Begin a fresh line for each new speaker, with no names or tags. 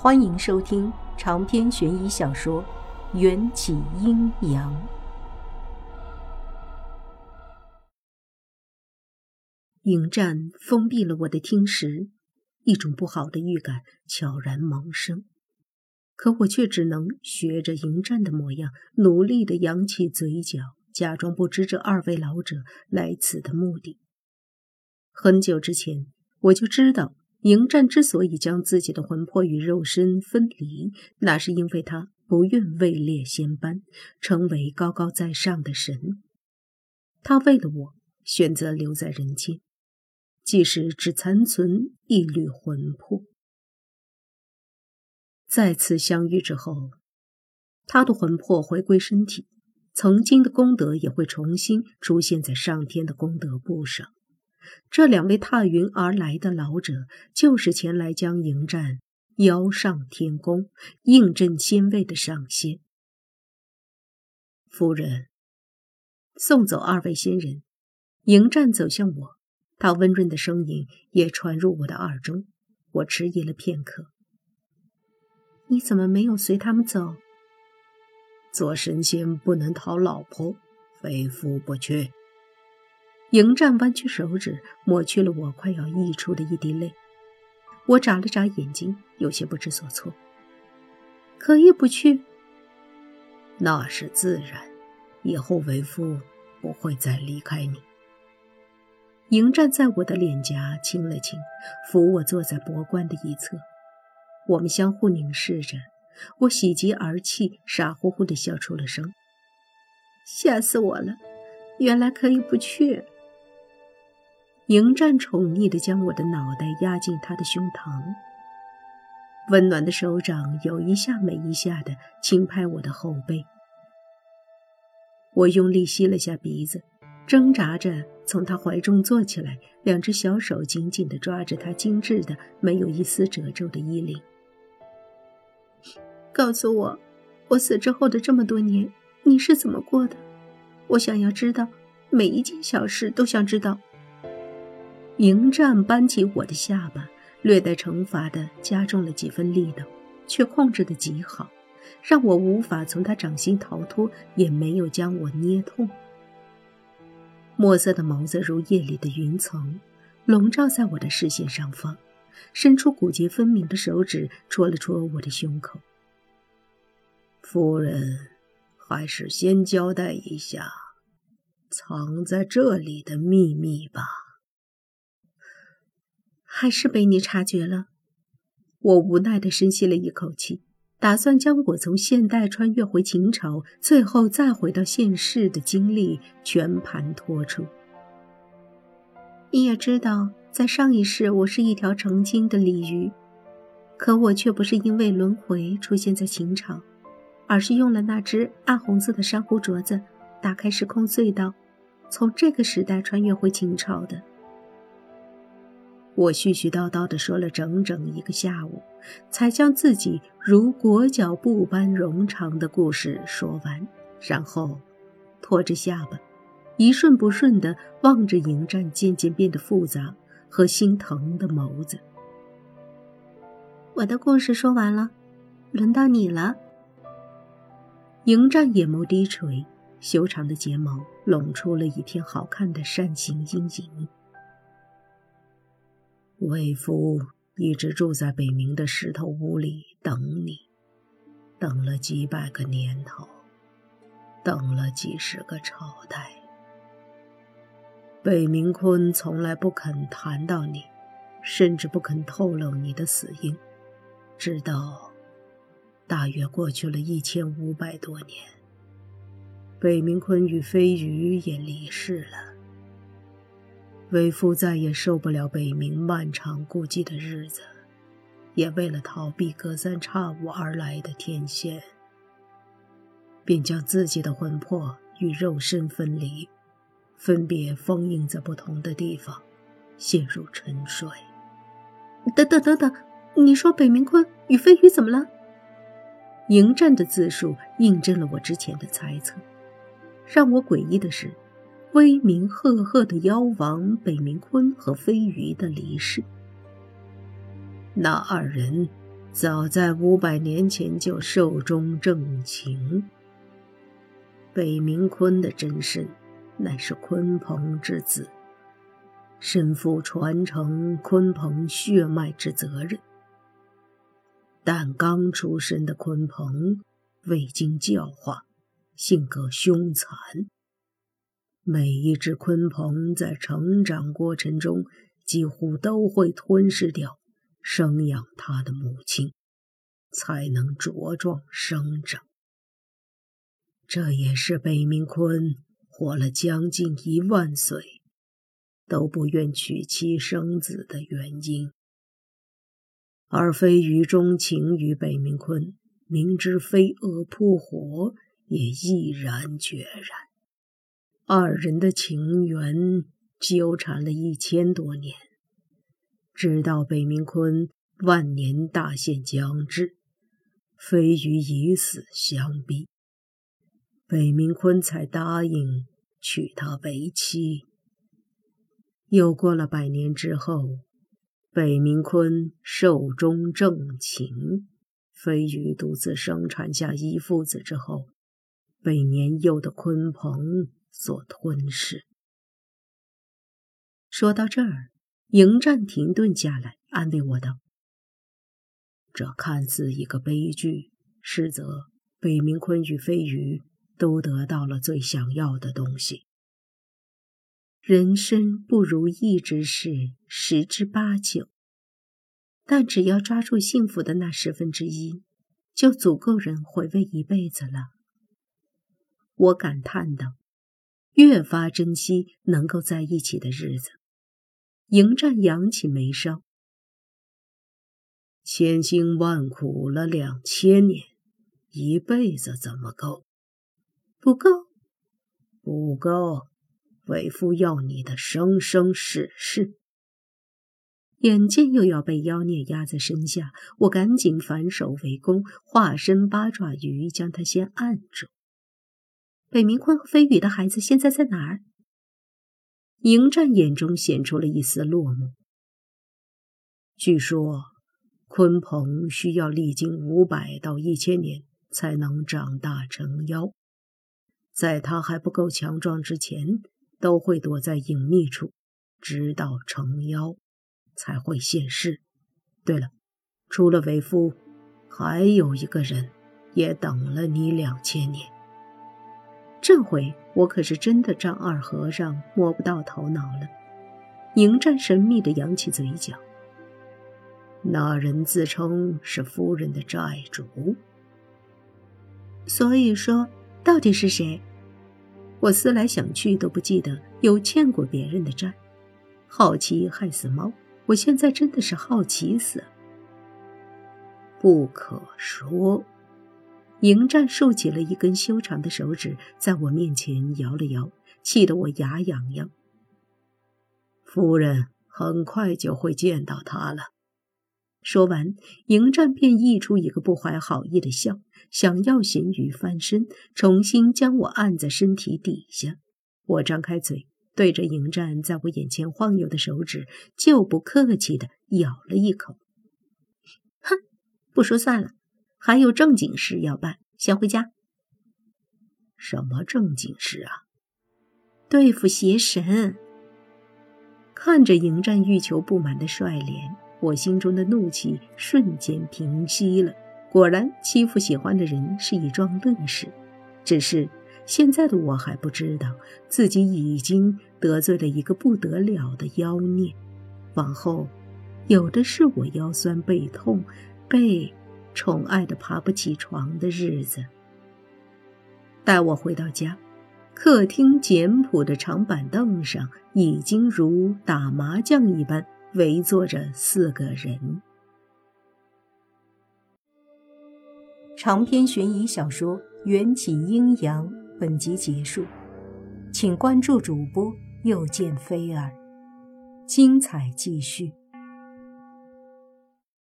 欢迎收听长篇悬疑小说《缘起阴阳》。迎战封闭了我的听识，一种不好的预感悄然萌生。可我却只能学着迎战的模样，努力的扬起嘴角，假装不知这二位老者来此的目的。很久之前，我就知道。迎战之所以将自己的魂魄与肉身分离，那是因为他不愿位列仙班，成为高高在上的神。他为了我选择留在人间，即使只残存一缕魂魄。再次相遇之后，他的魂魄回归身体，曾经的功德也会重新出现在上天的功德簿上。这两位踏云而来的老者，就是前来将迎战邀上天宫、应镇仙位的上仙。夫人，送走二位仙人，迎战走向我，他温润的声音也传入我的耳中。我迟疑了片刻：“你怎么没有随他们走？”
做神仙不能讨老婆，非夫不娶。
迎战弯曲手指，抹去了我快要溢出的一滴泪。我眨了眨眼睛，有些不知所措。可以不去？
那是自然。以后为夫不会再离开你。
迎战在我的脸颊亲了亲，扶我坐在博观的一侧。我们相互凝视着。我喜极而泣，傻乎乎地笑出了声。吓死我了！原来可以不去。迎战宠溺地将我的脑袋压进他的胸膛，温暖的手掌有一下没一下地轻拍我的后背。我用力吸了下鼻子，挣扎着从他怀中坐起来，两只小手紧紧地抓着他精致的、没有一丝褶皱的衣领。告诉我，我死之后的这么多年，你是怎么过的？我想要知道，每一件小事都想知道。迎战扳起我的下巴，略带惩罚的加重了几分力道，却控制的极好，让我无法从他掌心逃脱，也没有将我捏痛。墨色的眸子如夜里的云层，笼罩在我的视线上方，伸出骨节分明的手指戳了戳我的胸口。
夫人，还是先交代一下藏在这里的秘密吧。
还是被你察觉了，我无奈地深吸了一口气，打算将我从现代穿越回秦朝，最后再回到现世的经历全盘托出。你也知道，在上一世我是一条成精的鲤鱼，可我却不是因为轮回出现在秦朝，而是用了那只暗红色的珊瑚镯子，打开时空隧道，从这个时代穿越回秦朝的。我絮絮叨叨地说了整整一个下午，才将自己如裹脚布般冗长的故事说完，然后托着下巴，一顺不顺地望着迎战渐渐变得复杂和心疼的眸子。我的故事说完了，轮到你了。迎战眼眸低垂，修长的睫毛拢出了一片好看的扇形阴影。
为夫一直住在北冥的石头屋里等你，等了几百个年头，等了几十个朝代。北冥坤从来不肯谈到你，甚至不肯透露你的死因，直到大约过去了一千五百多年，北冥坤与飞鱼也离世了。为夫再也受不了北冥漫长孤寂的日子，也为了逃避隔三差五而来的天仙，便将自己的魂魄与肉身分离，分别封印在不同的地方，陷入沉睡。
等等等等，你说北冥坤与飞鱼怎么了？迎战的自述印证了我之前的猜测。让我诡异的是。威名赫赫的妖王北冥鲲和飞鱼的离世，
那二人
早在五百年前就寿终正寝。北冥鲲的真身，乃是鲲鹏之子，身负传承鲲鹏血脉之责任。但刚出生的鲲鹏未经教化，性格凶残。每一只鲲鹏在成长过程中，几乎都会吞噬掉生养它的母亲，才能茁壮生长。这也是北冥鲲活了将近一万岁，都不愿娶妻生子的原因。而飞鱼钟情于北冥鲲，明知飞蛾扑火，也毅然决然。二人的情缘纠缠了一千多年，直到北冥鲲万年大限将至，飞鱼以死相逼。北冥鲲才答应娶她为妻。又过了百年之后，北冥鲲寿终正寝，飞鱼独自生产下一父子之后，被年幼的鲲鹏所吞噬。说到这儿，迎战停顿下来，安慰我道：“这看似一个悲剧，实则北冥鲲与飞鱼。”都得到了最想要的东西。人生不如意之事十之八九，但只要抓住幸福的那十分之一，就足够人回味一辈子了。我感叹道，越发珍惜能够在一起的日子。迎战扬起眉梢，千辛万苦了两千年，一辈子怎么够？不够，不够！为夫要你的生生世世。眼见又要被妖孽压在身下，我赶紧反手围攻，化身八爪鱼将他先按住。北冥鲲和飞羽的孩子现在在哪儿？迎战眼中显出了一丝落寞。据说，鲲鹏需要历经五百到一千年才能长大成妖。在它还不够强壮之前，都会躲在隐秘处，直到成妖才会现世。对了，除了为夫，还有一个人也等了你两千年。这回我可是真的让二和尚摸不到头脑了。迎战神秘的扬起嘴角，那人自称是夫人的债主。所以说，到底是谁？我思来想去都不记得有欠过别人的债，好奇害死猫。我现在真的是好奇死。不可说。迎战竖起了一根修长的手指，在我面前摇了摇，气得我牙痒痒。夫人很快就会见到他了。说完，迎战便溢出一个不怀好意的笑，想要咸鱼翻身，重新将我按在身体底下。我张开嘴，对着迎战在我眼前晃悠的手指，就不客气的咬了一口。哼，不说算了，还有正经事要办，先回家。什么正经事啊？对付邪神。看着迎战欲求不满的帅脸。我心中的怒气瞬间平息了。果然，欺负喜欢的人是一桩乐事。只是现在的我还不知道，自己已经得罪了一个不得了的妖孽。往后，有的是我腰酸背痛、背宠爱的爬不起床的日子。待我回到家，客厅简朴的长板凳上已经如打麻将一般。围坐着四个人。长篇悬疑小说《缘起阴阳》本集结束，请关注主播又见菲儿，精彩继续。